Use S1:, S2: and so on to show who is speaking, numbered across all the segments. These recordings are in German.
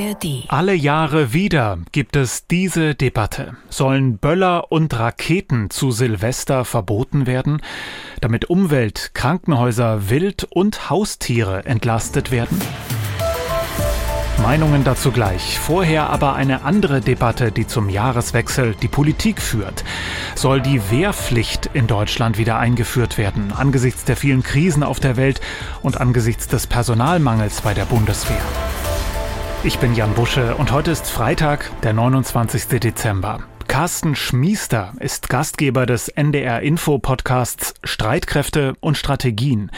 S1: ARD.
S2: Alle Jahre wieder gibt es diese Debatte. Sollen Böller und Raketen zu Silvester verboten werden, damit Umwelt, Krankenhäuser, Wild und Haustiere entlastet werden? Meinungen dazu gleich. Vorher aber eine andere Debatte, die zum Jahreswechsel die Politik führt. Soll die Wehrpflicht in Deutschland wieder eingeführt werden, angesichts der vielen Krisen auf der Welt und angesichts des Personalmangels bei der Bundeswehr? Ich bin Jan Busche und heute ist Freitag, der 29. Dezember. Carsten Schmiester ist Gastgeber des NDR Info Podcasts Streitkräfte und Strategien.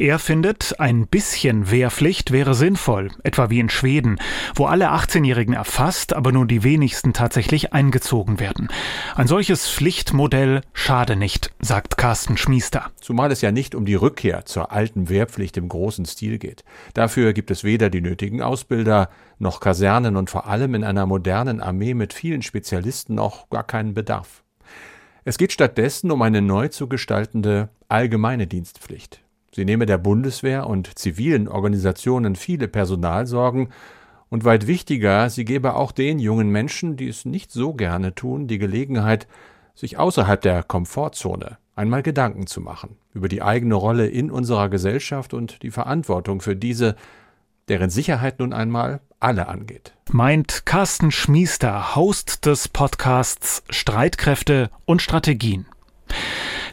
S2: Er findet, ein bisschen Wehrpflicht wäre sinnvoll, etwa wie in Schweden, wo alle 18-Jährigen erfasst, aber nur die wenigsten tatsächlich eingezogen werden. Ein solches Pflichtmodell schade nicht, sagt Carsten Schmiester.
S3: Zumal es ja nicht um die Rückkehr zur alten Wehrpflicht im großen Stil geht. Dafür gibt es weder die nötigen Ausbilder, noch Kasernen und vor allem in einer modernen Armee mit vielen Spezialisten auch gar keinen Bedarf. Es geht stattdessen um eine neu zu gestaltende allgemeine Dienstpflicht. Sie nehme der Bundeswehr und zivilen Organisationen viele Personalsorgen und weit wichtiger, sie gebe auch den jungen Menschen, die es nicht so gerne tun, die Gelegenheit, sich außerhalb der Komfortzone einmal Gedanken zu machen über die eigene Rolle in unserer Gesellschaft und die Verantwortung für diese, deren Sicherheit nun einmal alle angeht.
S2: Meint Carsten Schmiester, Host des Podcasts Streitkräfte und Strategien.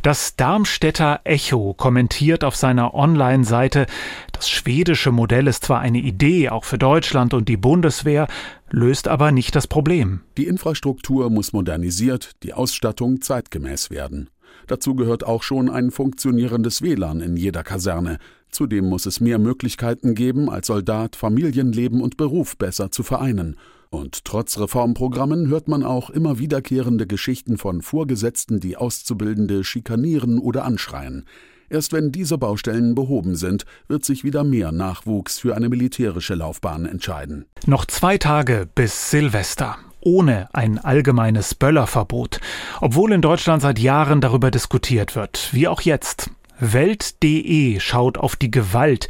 S2: Das Darmstädter Echo kommentiert auf seiner Online-Seite, das schwedische Modell ist zwar eine Idee, auch für Deutschland und die Bundeswehr, löst aber nicht das Problem.
S4: Die Infrastruktur muss modernisiert, die Ausstattung zeitgemäß werden. Dazu gehört auch schon ein funktionierendes WLAN in jeder Kaserne. Zudem muss es mehr Möglichkeiten geben, als Soldat Familienleben und Beruf besser zu vereinen. Und trotz Reformprogrammen hört man auch immer wiederkehrende Geschichten von Vorgesetzten, die Auszubildende schikanieren oder anschreien. Erst wenn diese Baustellen behoben sind, wird sich wieder mehr Nachwuchs für eine militärische Laufbahn entscheiden.
S2: Noch zwei Tage bis Silvester ohne ein allgemeines Böllerverbot, obwohl in Deutschland seit Jahren darüber diskutiert wird, wie auch jetzt. Welt.de schaut auf die Gewalt,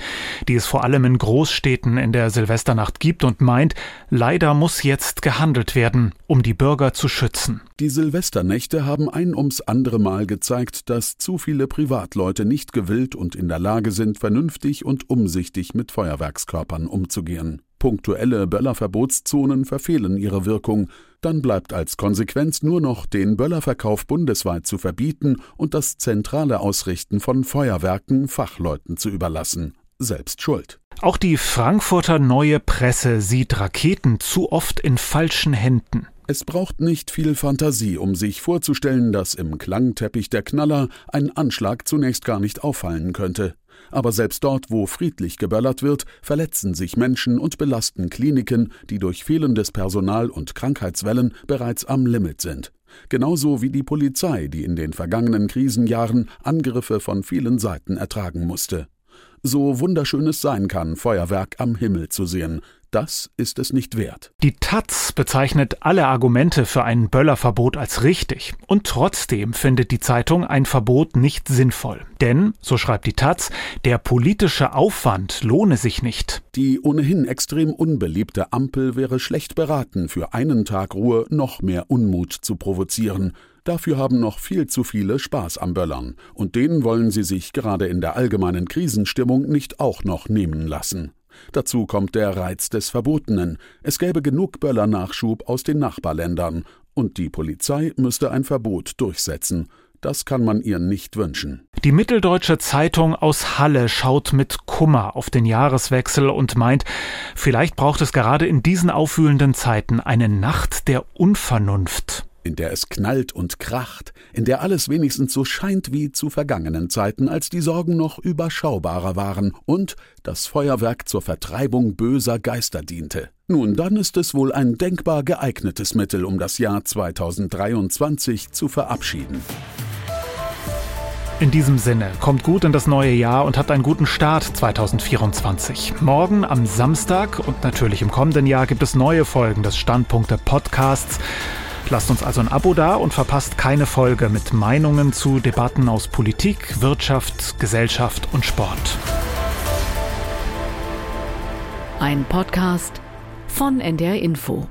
S2: die es vor allem in Großstädten in der Silvesternacht gibt und meint, leider muss jetzt gehandelt werden, um die Bürger zu schützen.
S4: Die Silvesternächte haben ein ums andere Mal gezeigt, dass zu viele Privatleute nicht gewillt und in der Lage sind, vernünftig und umsichtig mit Feuerwerkskörpern umzugehen. Punktuelle Böllerverbotszonen verfehlen ihre Wirkung, dann bleibt als Konsequenz nur noch, den Böllerverkauf bundesweit zu verbieten und das zentrale Ausrichten von Feuerwerken Fachleuten zu überlassen. Selbst schuld.
S2: Auch die Frankfurter Neue Presse sieht Raketen zu oft in falschen Händen.
S4: Es braucht nicht viel Fantasie, um sich vorzustellen, dass im Klangteppich der Knaller ein Anschlag zunächst gar nicht auffallen könnte. Aber selbst dort, wo friedlich geböllert wird, verletzen sich Menschen und belasten Kliniken, die durch fehlendes Personal und Krankheitswellen bereits am Limit sind. Genauso wie die Polizei, die in den vergangenen Krisenjahren Angriffe von vielen Seiten ertragen musste. So wunderschön es sein kann, Feuerwerk am Himmel zu sehen, das ist es nicht wert.
S2: Die Taz bezeichnet alle Argumente für ein Böllerverbot als richtig. Und trotzdem findet die Zeitung ein Verbot nicht sinnvoll. Denn, so schreibt die Taz, der politische Aufwand lohne sich nicht.
S4: Die ohnehin extrem unbeliebte Ampel wäre schlecht beraten, für einen Tag Ruhe noch mehr Unmut zu provozieren. Dafür haben noch viel zu viele Spaß am Böllern. Und den wollen sie sich gerade in der allgemeinen Krisenstimmung nicht auch noch nehmen lassen. Dazu kommt der Reiz des Verbotenen. Es gäbe genug Böllernachschub aus den Nachbarländern, und die Polizei müsste ein Verbot durchsetzen. Das kann man ihr nicht wünschen.
S2: Die Mitteldeutsche Zeitung aus Halle schaut mit Kummer auf den Jahreswechsel und meint, vielleicht braucht es gerade in diesen aufwühlenden Zeiten eine Nacht der Unvernunft
S4: in der es knallt und kracht, in der alles wenigstens so scheint wie zu vergangenen Zeiten, als die Sorgen noch überschaubarer waren und das Feuerwerk zur Vertreibung böser Geister diente. Nun, dann ist es wohl ein denkbar geeignetes Mittel, um das Jahr 2023 zu verabschieden.
S2: In diesem Sinne, kommt gut in das neue Jahr und habt einen guten Start 2024. Morgen am Samstag und natürlich im kommenden Jahr gibt es neue Folgen des Standpunkte Podcasts. Lasst uns also ein Abo da und verpasst keine Folge mit Meinungen zu Debatten aus Politik, Wirtschaft, Gesellschaft und Sport.
S1: Ein Podcast von NDR Info.